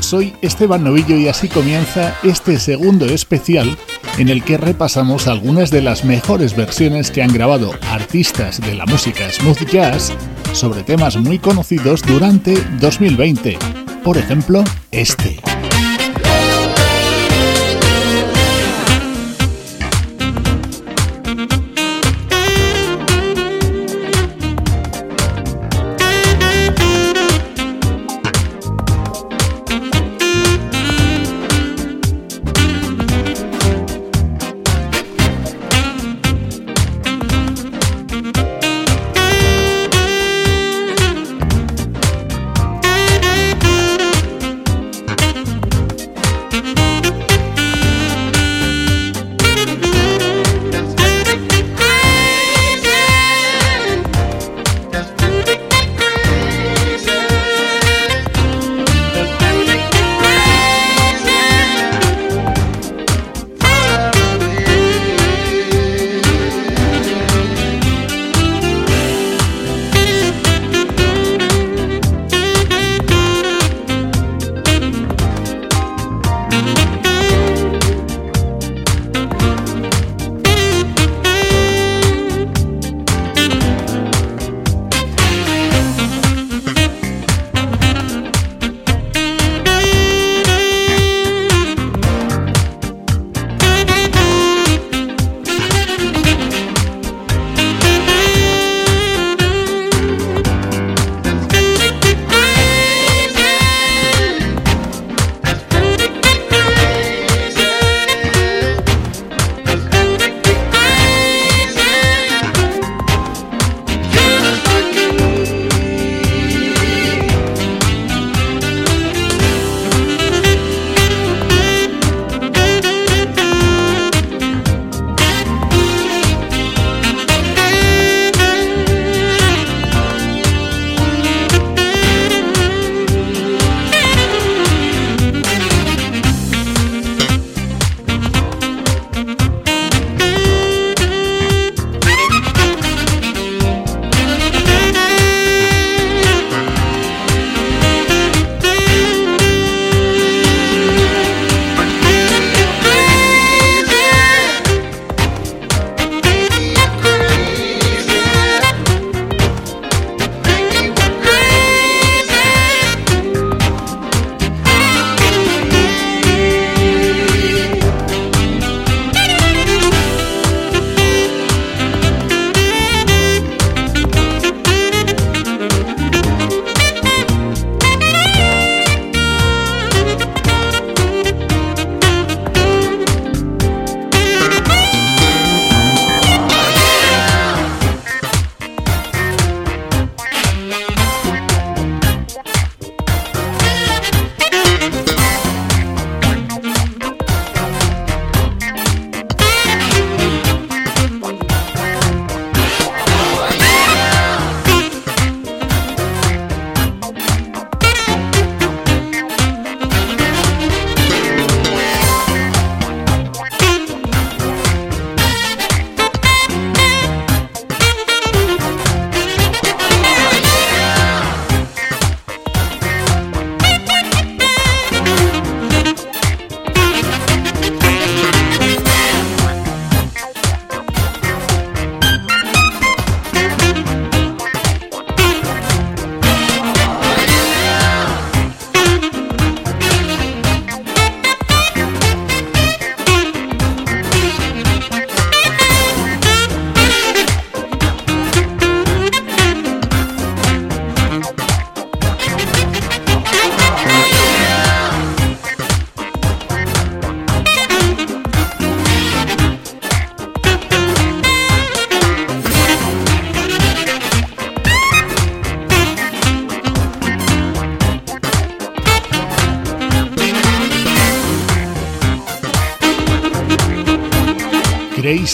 Soy Esteban Novillo y así comienza este segundo especial en el que repasamos algunas de las mejores versiones que han grabado artistas de la música smooth jazz sobre temas muy conocidos durante 2020. Por ejemplo, este.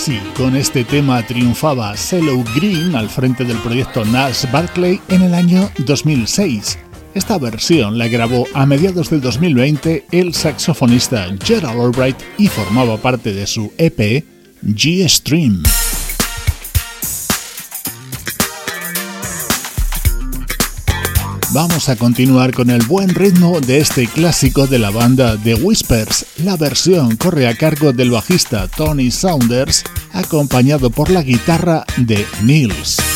Crazy. Con este tema triunfaba Cello Green al frente del proyecto Nash Barclay en el año 2006. Esta versión la grabó a mediados del 2020 el saxofonista Gerald Albright y formaba parte de su EP G-Stream. Vamos a continuar con el buen ritmo de este clásico de la banda The Whispers. La versión corre a cargo del bajista Tony Saunders, acompañado por la guitarra de Nils.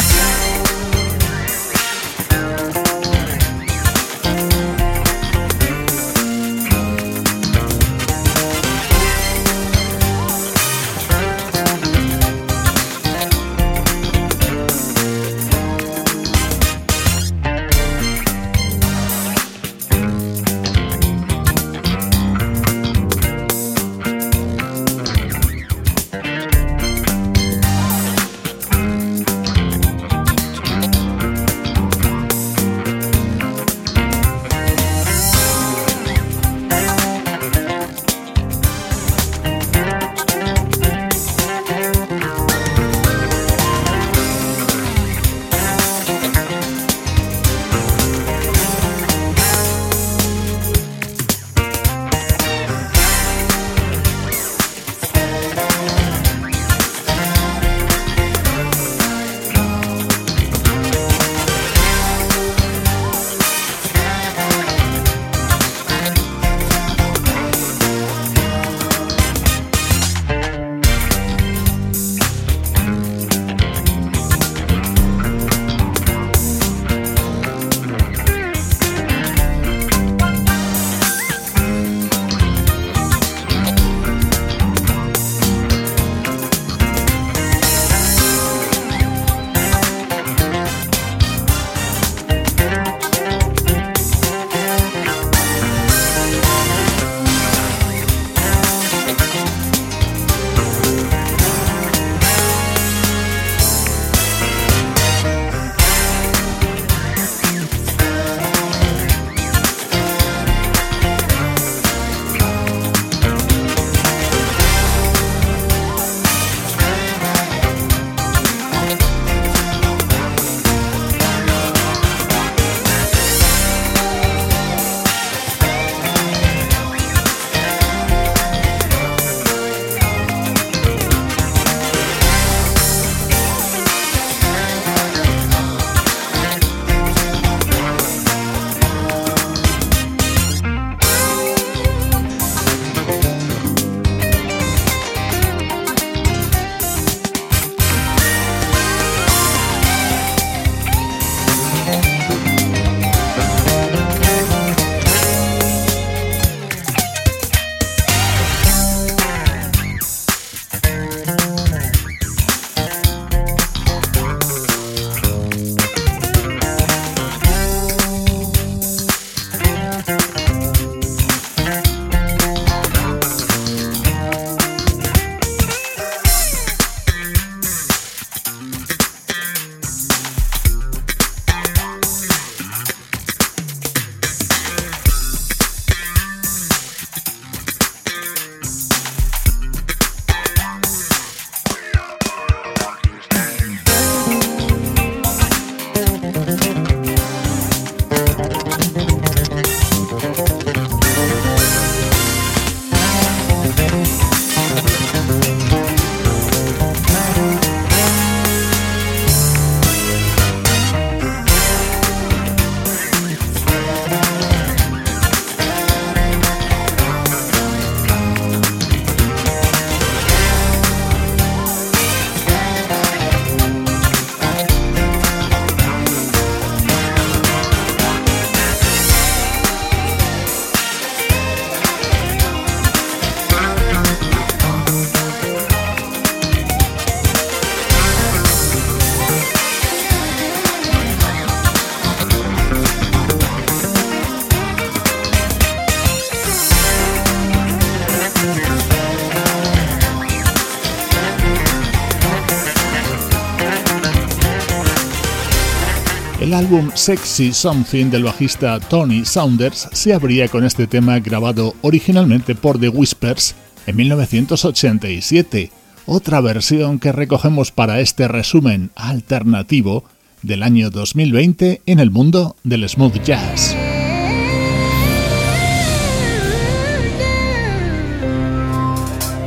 Álbum Sexy Something del bajista Tony Saunders se abría con este tema grabado originalmente por The Whispers en 1987. otra versión que recogemos para este resumen alternativo del año 2020 en el mundo del smooth jazz.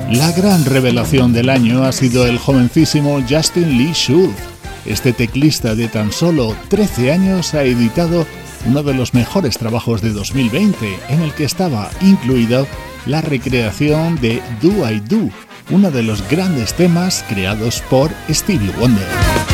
La gran revelación del año ha sido el jovencísimo Justin Lee Schultz. Este teclista de tan solo 13 años ha editado uno de los mejores trabajos de 2020, en el que estaba incluido la recreación de Do I Do, uno de los grandes temas creados por Stevie Wonder.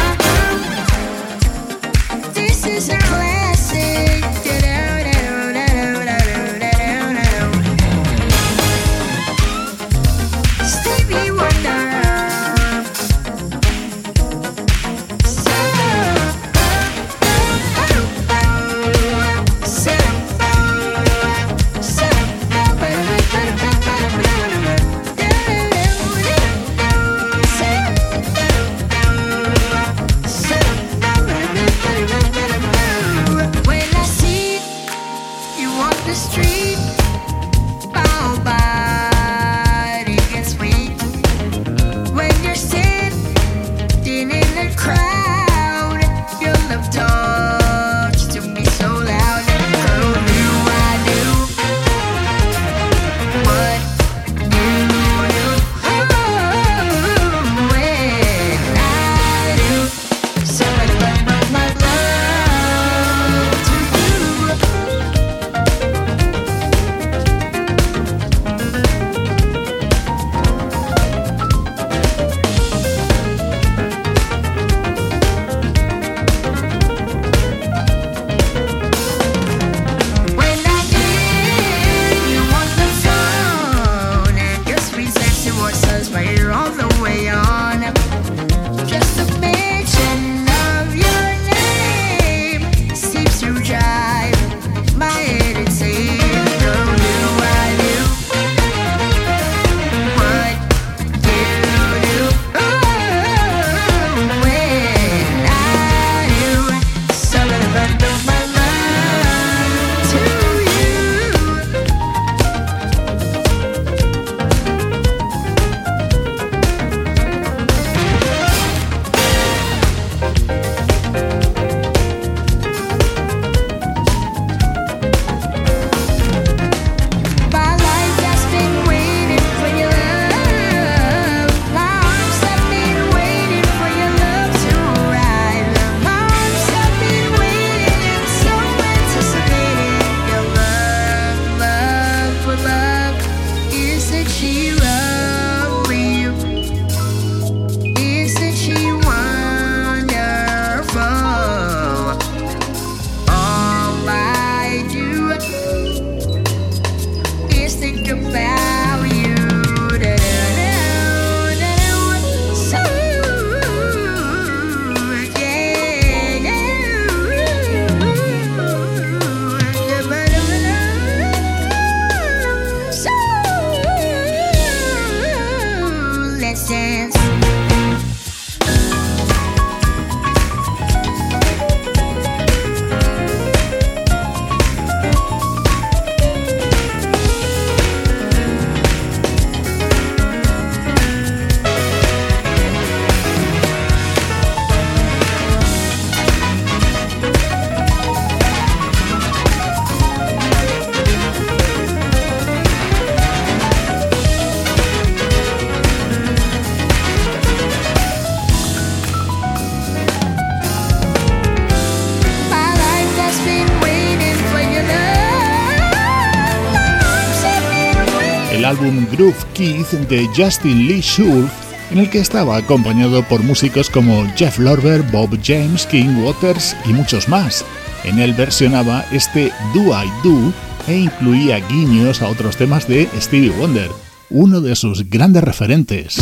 Groove Keith de Justin Lee Schultz, en el que estaba acompañado por músicos como Jeff Lorber, Bob James, King Waters y muchos más. En él versionaba este Do I Do e incluía guiños a otros temas de Stevie Wonder, uno de sus grandes referentes.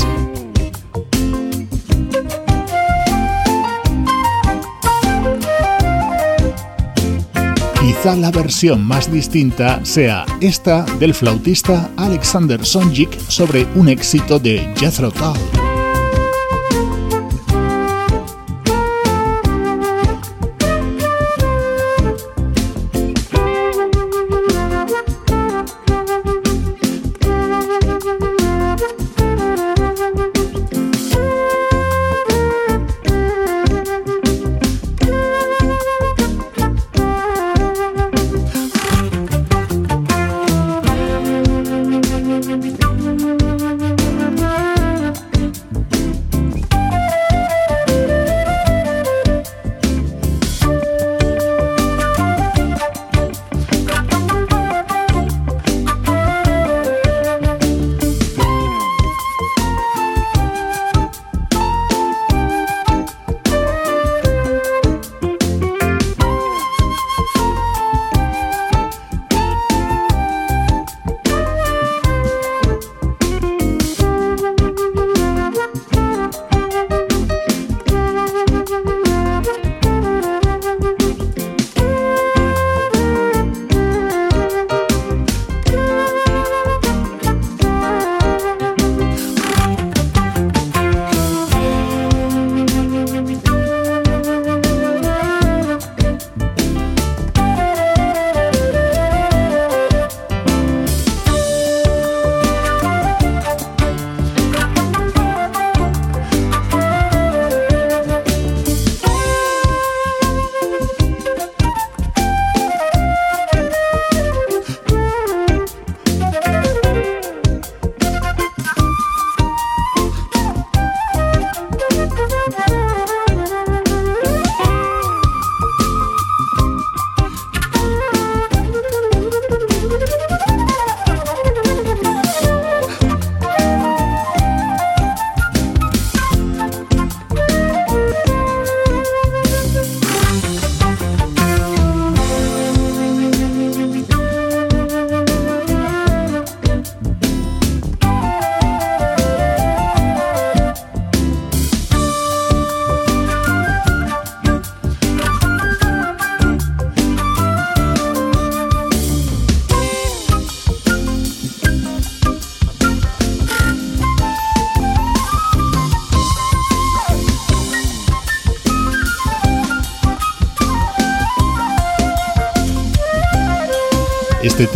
La versión más distinta sea esta del flautista Alexander Sonjik sobre un éxito de Jethro Tull.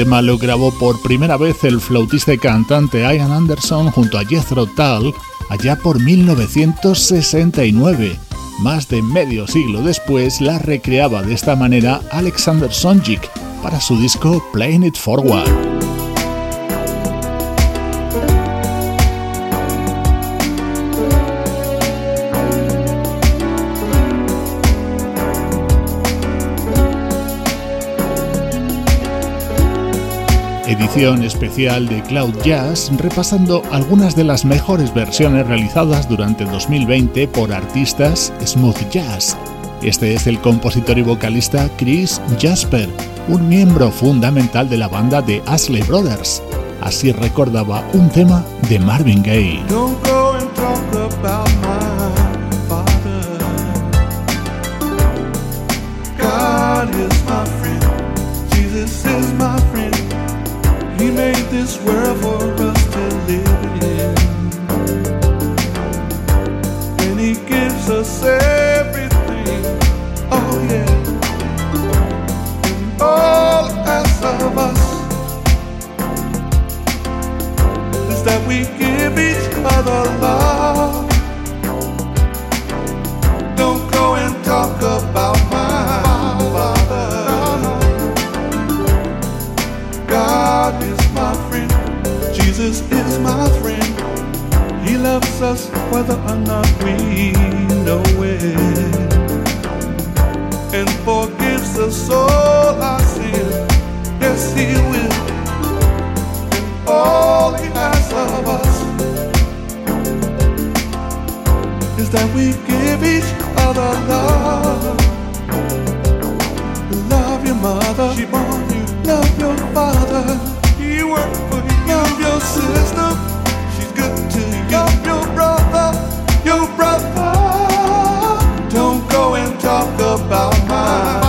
Tema lo grabó por primera vez el flautista y cantante Ian Anderson junto a Jethro Tull allá por 1969. Más de medio siglo después la recreaba de esta manera Alexander Sonjic para su disco Playing It Forward. Edición especial de Cloud Jazz repasando algunas de las mejores versiones realizadas durante 2020 por artistas smooth jazz. Este es el compositor y vocalista Chris Jasper, un miembro fundamental de la banda de Ashley Brothers. Así recordaba un tema de Marvin Gaye. He made this world for us to live in. And He gives us everything. Oh, yeah. And all asks of us is that we give each other love. Don't go and talk about Jesus is my friend. He loves us whether or not we know it. And forgives us all our sins. Yes, He will. All He asks of us is that we give each other love. Love your mother. She born you. Love your father. You. Love about my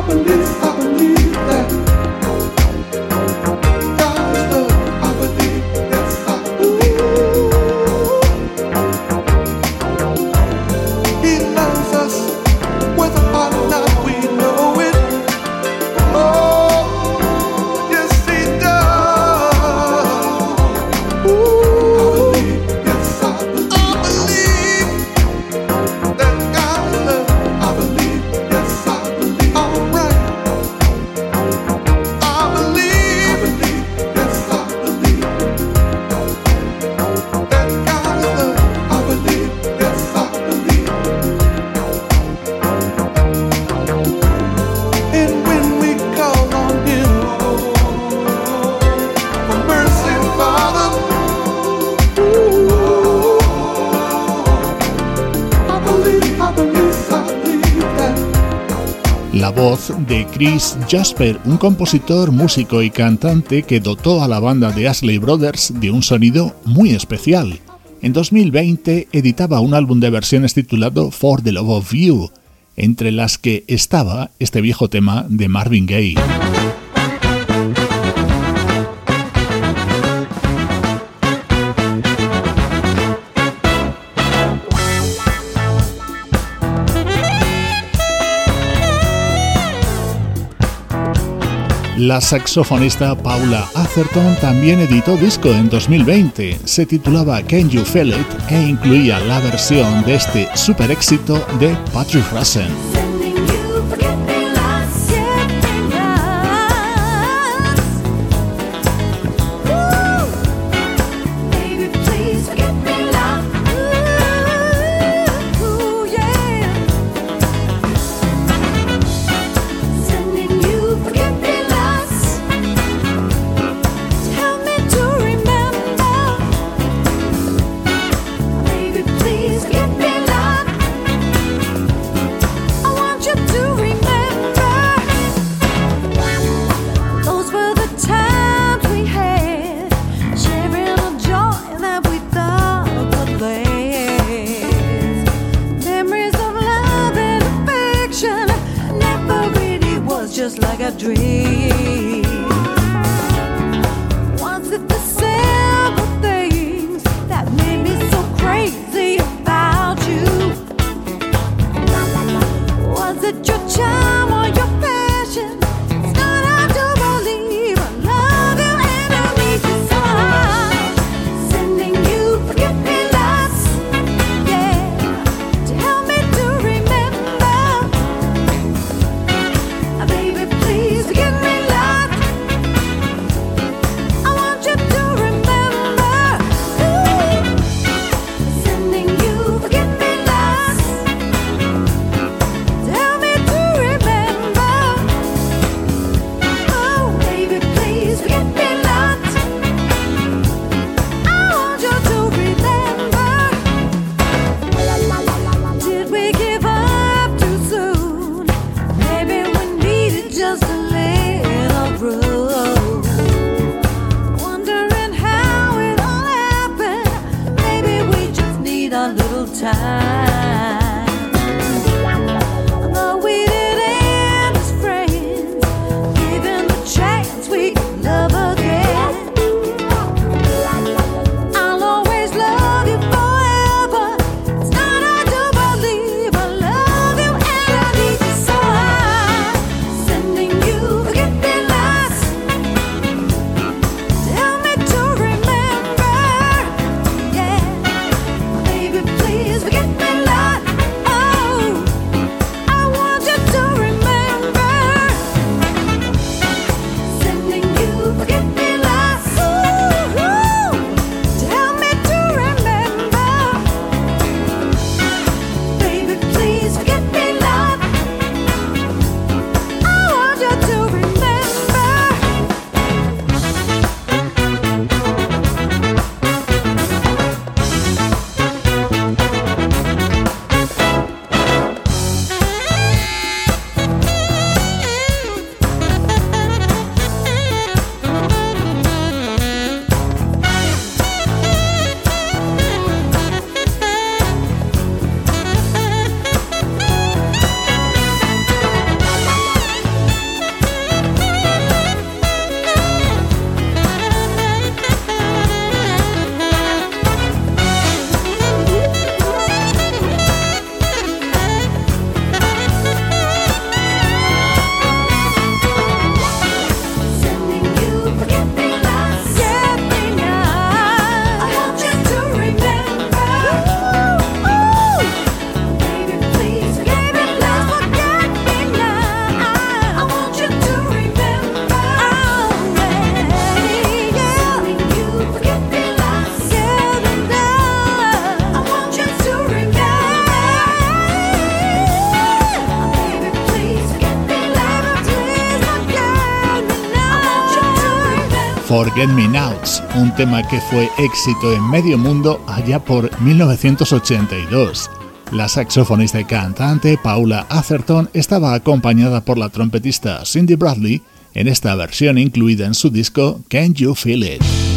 happened this Chris Jasper, un compositor, músico y cantante que dotó a la banda de Ashley Brothers de un sonido muy especial. En 2020 editaba un álbum de versiones titulado For the Love of You, entre las que estaba este viejo tema de Marvin Gaye. La saxofonista Paula Atherton también editó disco en 2020. Se titulaba Can You Feel It e incluía la versión de este super éxito de Patrick Russell. little time. Forget Me Nows, un tema que fue éxito en medio mundo allá por 1982. La saxofonista y cantante Paula Atherton estaba acompañada por la trompetista Cindy Bradley en esta versión incluida en su disco Can You Feel It?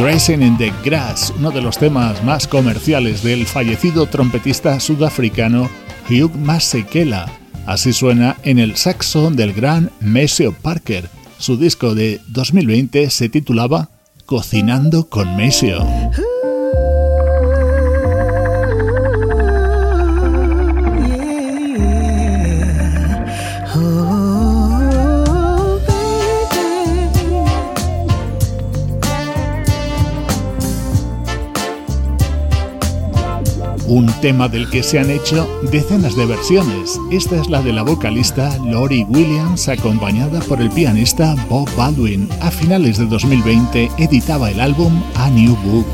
Grazing in the Grass, uno de los temas más comerciales del fallecido trompetista sudafricano Hugh Masekela. Así suena en el saxo del gran Maceo Parker. Su disco de 2020 se titulaba Cocinando con Maceo. Un tema del que se han hecho decenas de versiones. Esta es la de la vocalista Lori Williams acompañada por el pianista Bob Baldwin. A finales de 2020 editaba el álbum A New Book.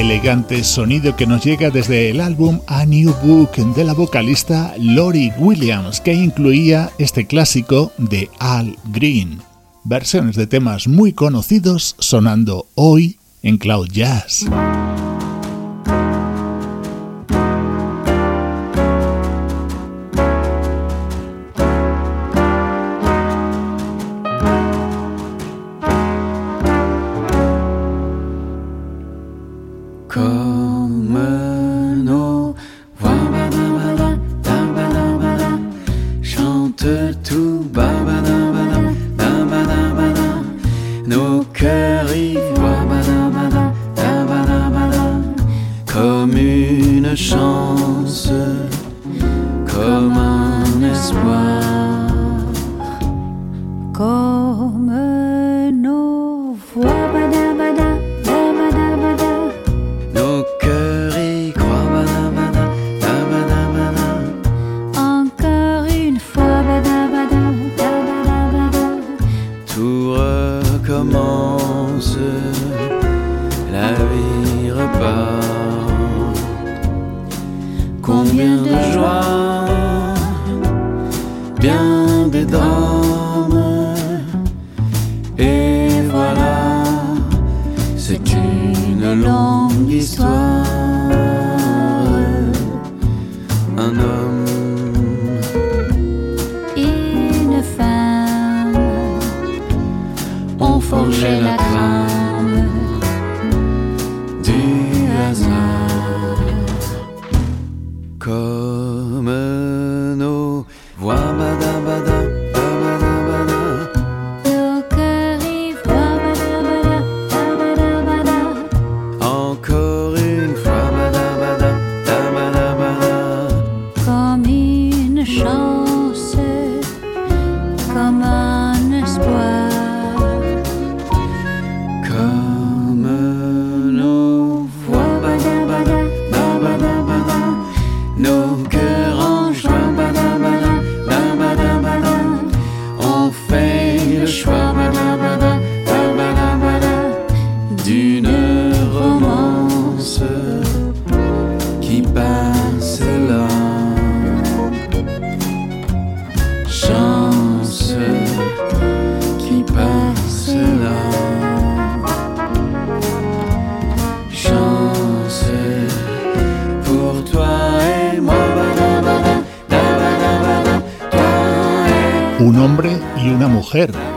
Elegante sonido que nos llega desde el álbum A New Book de la vocalista Lori Williams, que incluía este clásico de Al Green. Versiones de temas muy conocidos sonando hoy en Cloud Jazz.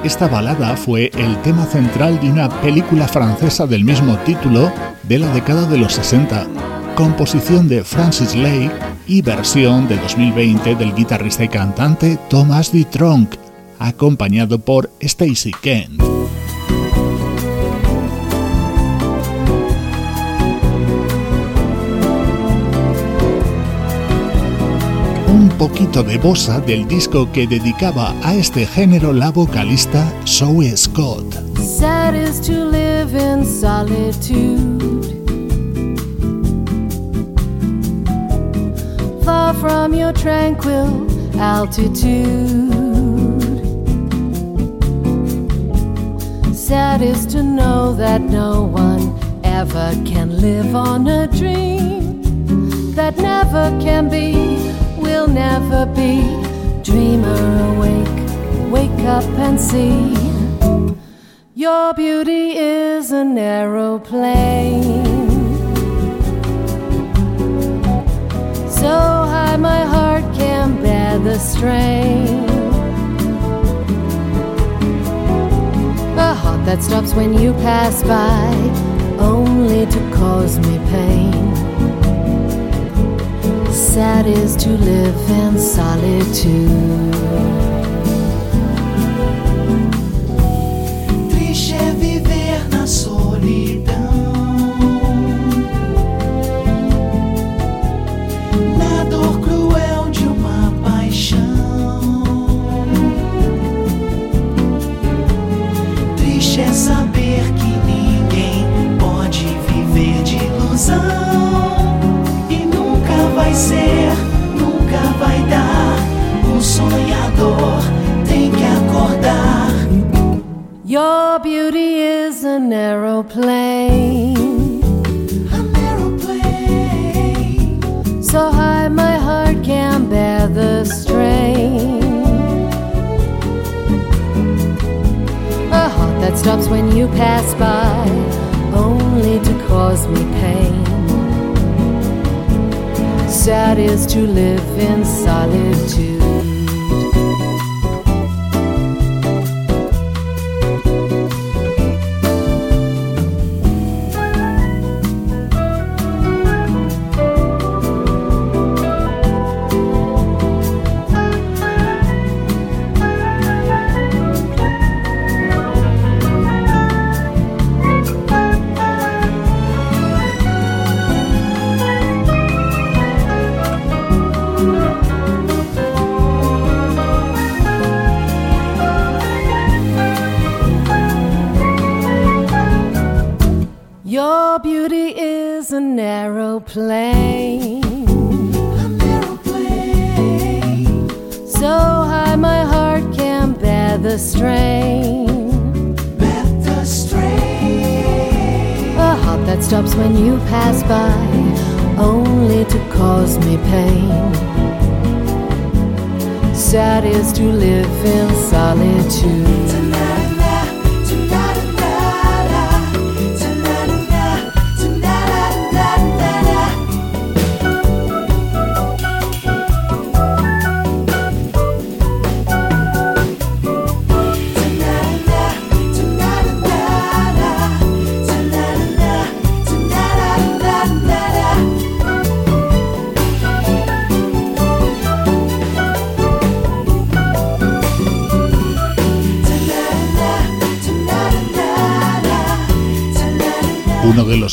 Esta balada fue el tema central de una película francesa del mismo título de la década de los 60, composición de Francis Lay y versión de 2020 del guitarrista y cantante Thomas Tronc, acompañado por Stacy Kent. Poquito de bossa del disco que dedicaba a este género la vocalista Zoe Scott. Sad is to live in solitude. Far from your tranquil altitude. Sad is to know that no one ever can live on a dream that never can be will never be. Dreamer awake, wake up and see. Your beauty is an aeroplane. So high my heart can bear the strain. A heart that stops when you pass by, only to cause me pain sad is to live in solitude. aeroplane. Aeroplane. So high my heart can't bear the strain. A heart that stops when you pass by, only to cause me pain. Sad is to live in solitude. pass by only to cause me pain. Sad is to live in solitude.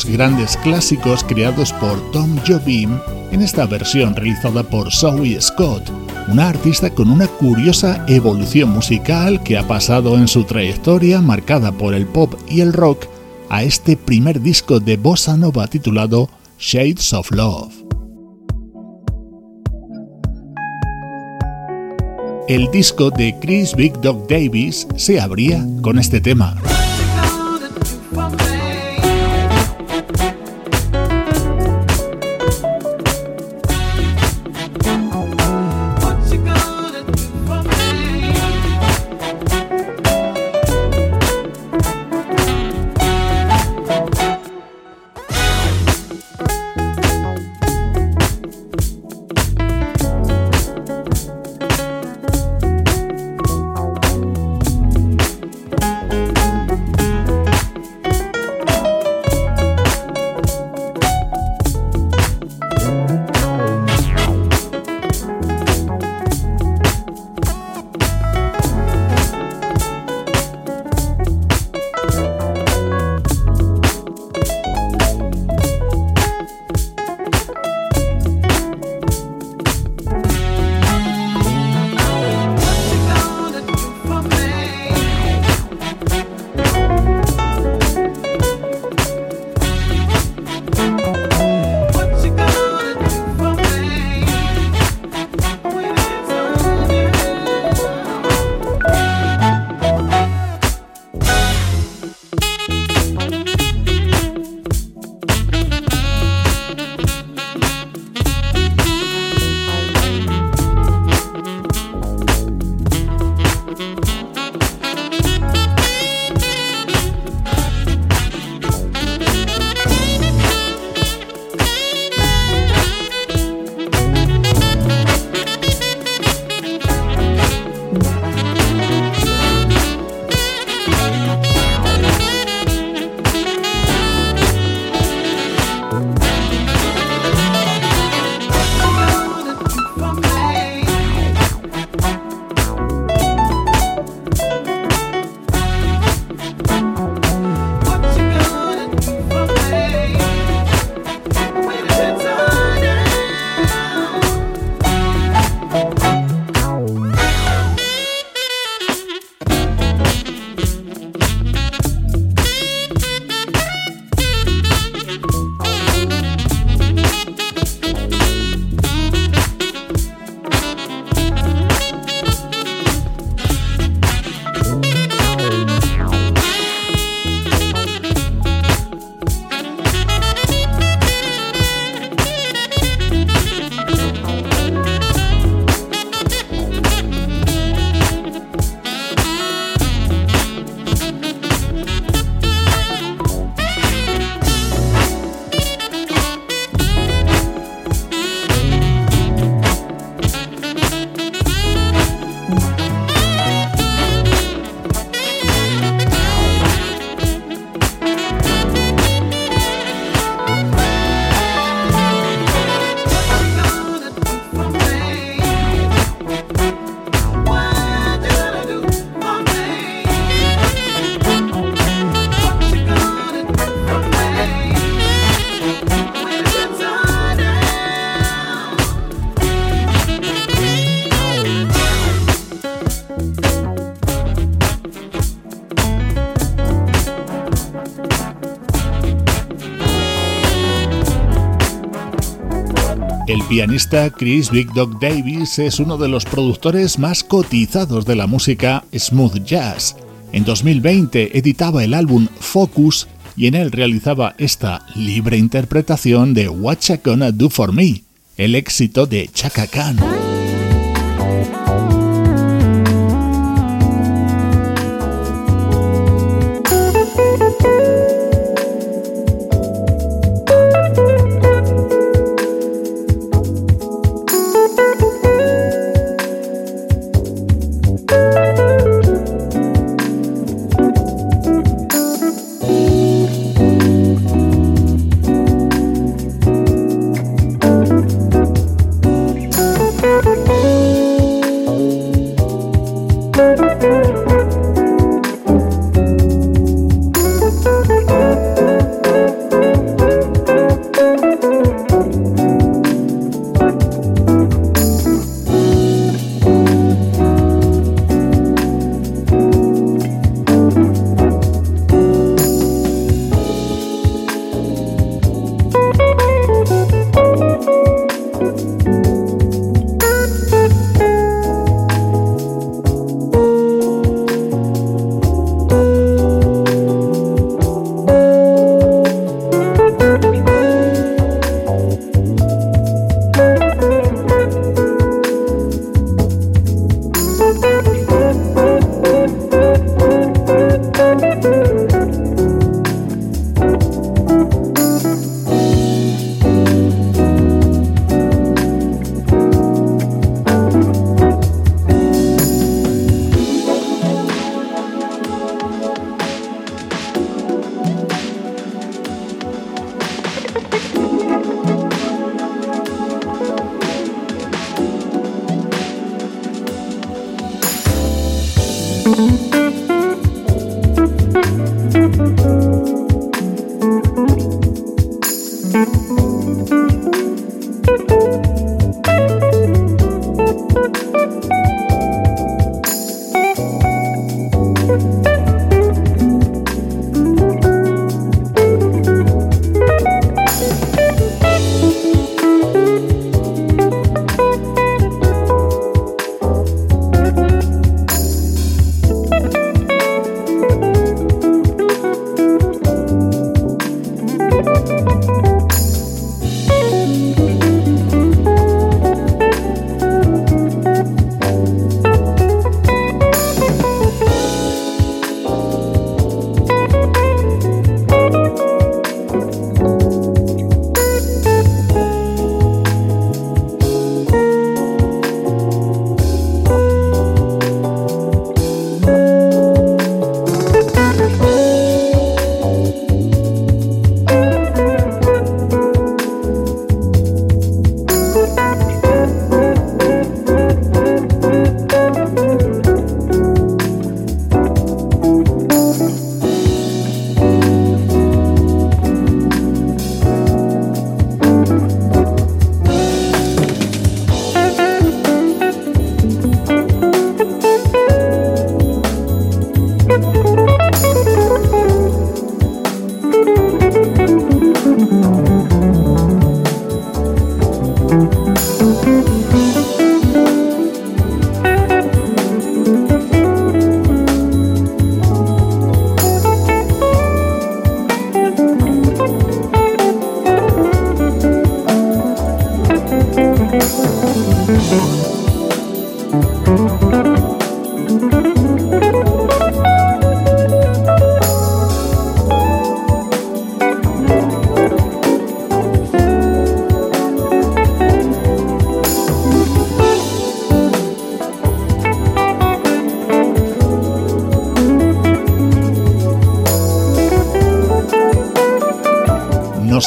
Grandes clásicos creados por Tom Jobim en esta versión realizada por Zoe Scott, una artista con una curiosa evolución musical que ha pasado en su trayectoria marcada por el pop y el rock a este primer disco de bossa nova titulado Shades of Love. El disco de Chris Big Dog Davis se abría con este tema. El pianista Chris Big Dog Davis es uno de los productores más cotizados de la música smooth jazz. En 2020 editaba el álbum Focus y en él realizaba esta libre interpretación de What You Gonna Do For Me, el éxito de Chaka Khan.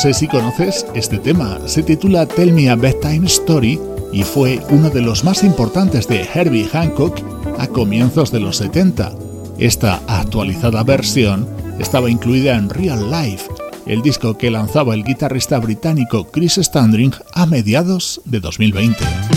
Sé si conoces este tema, se titula Tell Me a Bedtime Story y fue uno de los más importantes de Herbie Hancock a comienzos de los 70. Esta actualizada versión estaba incluida en Real Life, el disco que lanzaba el guitarrista británico Chris Standring a mediados de 2020.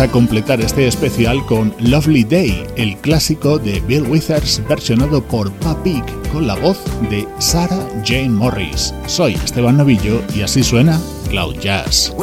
A completar este especial con Lovely Day, el clásico de Bill Withers versionado por Papik con la voz de Sarah Jane Morris. Soy Esteban Novillo y así suena Cloud Jazz.